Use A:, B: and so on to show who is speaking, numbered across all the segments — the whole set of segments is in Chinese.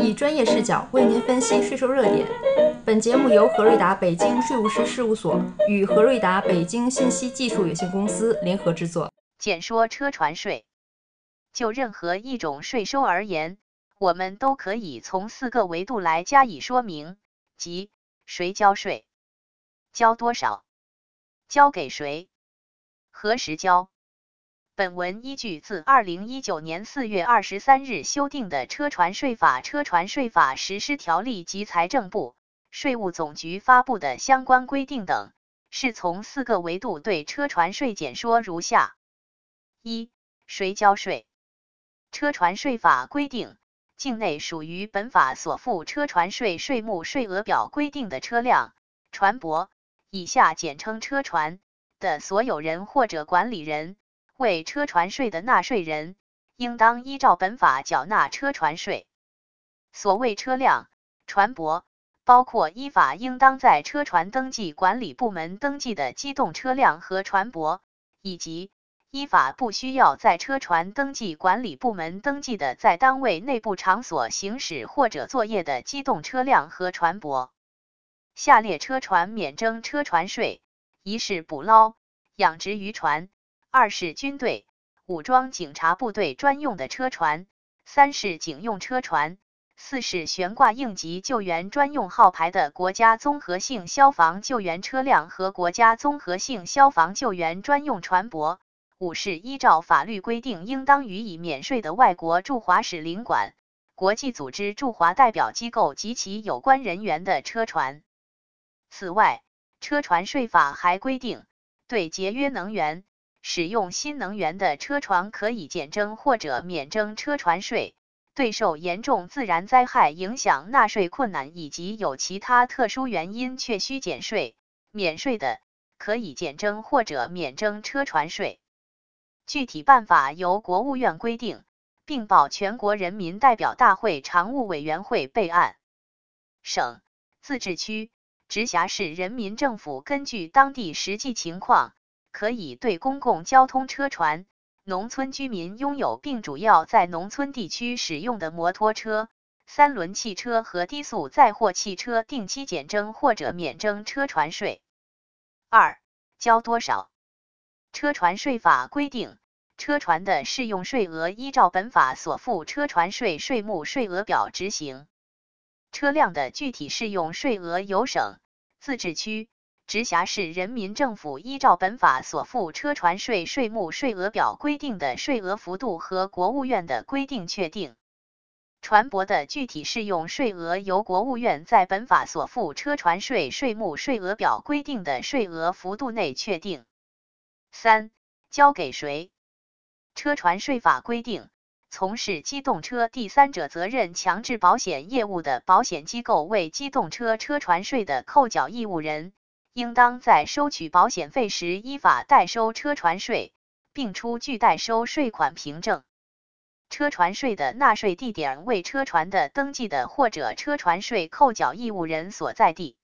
A: 以专业视角为您分析税收热点。本节目由何瑞达北京税务师事务所与何瑞达北京信息技术有限公司联合制作。
B: 简说车船税。就任何一种税收而言，我们都可以从四个维度来加以说明，即谁交税、交多少、交给谁、何时交。本文依据自二零一九年四月二十三日修订的《车船税法》《车船税法实施条例》及财政部、税务总局发布的相关规定等，是从四个维度对车船税简说如下：一、谁交税？车船税法规定，境内属于本法所附车船税税目税额表规定的车辆、船舶（以下简称车船）的所有人或者管理人。为车船税的纳税人，应当依照本法缴纳车船税。所谓车辆、船舶，包括依法应当在车船登记管理部门登记的机动车辆和船舶，以及依法不需要在车船登记管理部门登记的在单位内部场所行驶或者作业的机动车辆和船舶。下列车船免征车船税：一是捕捞、养殖渔船。二是军队、武装警察部队专用的车船；三是警用车船；四是悬挂应急救援专用号牌的国家综合性消防救援车辆和国家综合性消防救援专用船舶；五是依照法律规定应当予以免税的外国驻华使领馆、国际组织驻华代表机构及其有关人员的车船。此外，车船税法还规定，对节约能源。使用新能源的车船可以减征或者免征车船税；对受严重自然灾害影响纳税困难以及有其他特殊原因确需减税、免税的，可以减征或者免征车船税。具体办法由国务院规定，并报全国人民代表大会常务委员会备案。省、自治区、直辖市人民政府根据当地实际情况。可以对公共交通车船、农村居民拥有并主要在农村地区使用的摩托车、三轮汽车和低速载货汽车定期减征或者免征车船税。二、交多少？车船税法规定，车船的适用税额依照本法所附车船税税目税额表执行。车辆的具体适用税额由省、自治区。直辖市人民政府依照本法所附车船税税目税额表规定的税额幅度和国务院的规定确定。船舶的具体适用税额由国务院在本法所附车船税税目税额表规定的税额幅度内确定。三、交给谁？车船税法规定，从事机动车第三者责任强制保险业务的保险机构为机动车车船税的扣缴义务人。应当在收取保险费时依法代收车船税，并出具代收税款凭证。车船税的纳税地点为车船的登记的或者车船税扣缴义务人所在地。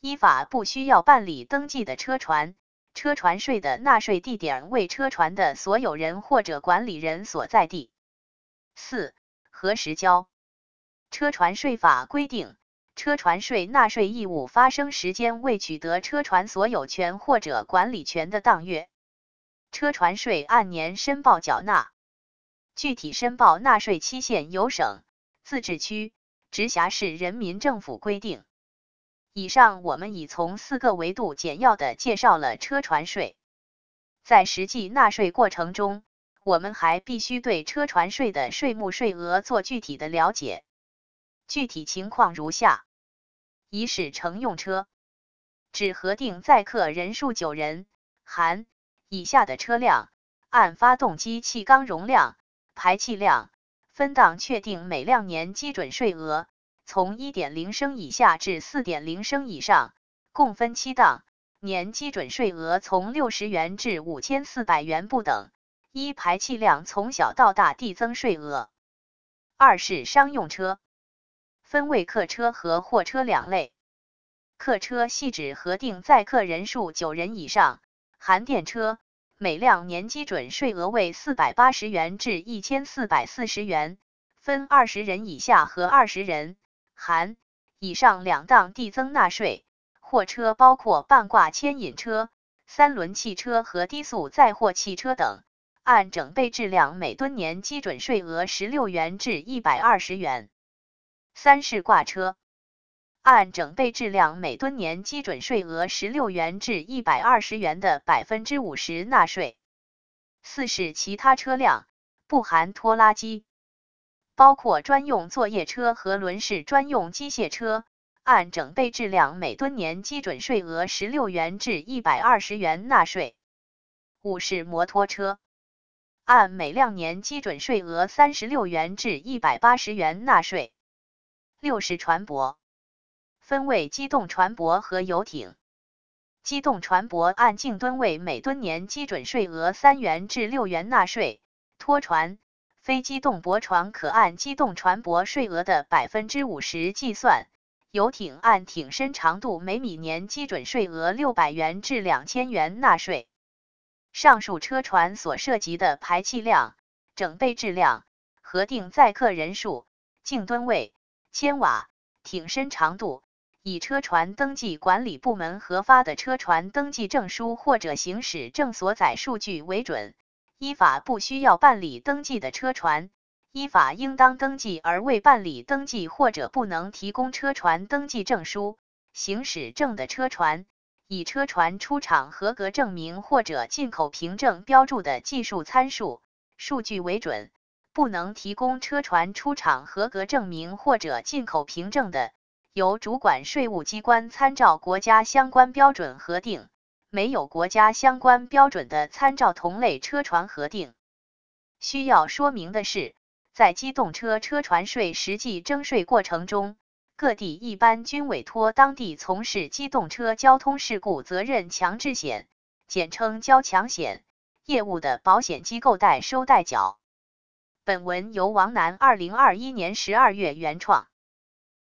B: 依法不需要办理登记的车船，车船税的纳税地点为车船的所有人或者管理人所在地。四、何时交？车船税法规定。车船税纳税义务发生时间未取得车船所有权或者管理权的当月，车船税按年申报缴纳。具体申报纳税期限由省、自治区、直辖市人民政府规定。以上我们已从四个维度简要的介绍了车船税。在实际纳税过程中，我们还必须对车船税的税目税额做具体的了解。具体情况如下：一是乘用车，指核定载客人数九人含以下的车辆，按发动机气缸容量、排气量分档确定每辆年基准税额，从一点零升以下至四点零升以上，共分七档，年基准税额从六十元至五千四百元不等，依排气量从小到大递增税额。二是商用车。分为客车和货车两类。客车系指核定载客人数九人以上，含电车，每辆年基准税额为四百八十元至一千四百四十元，分二十人以下和二十人含以上两档递增纳税。货车包括半挂牵引车、三轮汽车和低速载货汽车等，按整备质量每吨年基准税额十六元至一百二十元。三是挂车，按整备质量每吨年基准税额十六元至一百二十元的百分之五十纳税。四是其他车辆，不含拖拉机，包括专用作业车和轮式专用机械车，按整备质量每吨年基准税额十六元至一百二十元纳税。五是摩托车，按每辆年基准税额三十六元至一百八十元纳税。六十船舶，分为机动船舶和游艇。机动船舶按净吨位每吨年基准税额三元至六元纳税。拖船、非机动驳船可按机动船舶税额的百分之五十计算。游艇按艇身长度每米年基准税额六百元至两千元纳税。上述车船所涉及的排气量、整备质量、核定载客人数、净吨位。千瓦艇身长度，以车船登记管理部门核发的车船登记证书或者行驶证所载数据为准。依法不需要办理登记的车船，依法应当登记而未办理登记或者不能提供车船登记证书、行驶证的车船，以车船出厂合格证明或者进口凭证标注的技术参数数据为准。不能提供车船出厂合格证明或者进口凭证的，由主管税务机关参照国家相关标准核定；没有国家相关标准的，参照同类车船核定。需要说明的是，在机动车车船税实际征税过程中，各地一般均委托当地从事机动车交通事故责任强制险（简称交强险）业务的保险机构代收代缴。本文由王楠二零二一年十二月原创。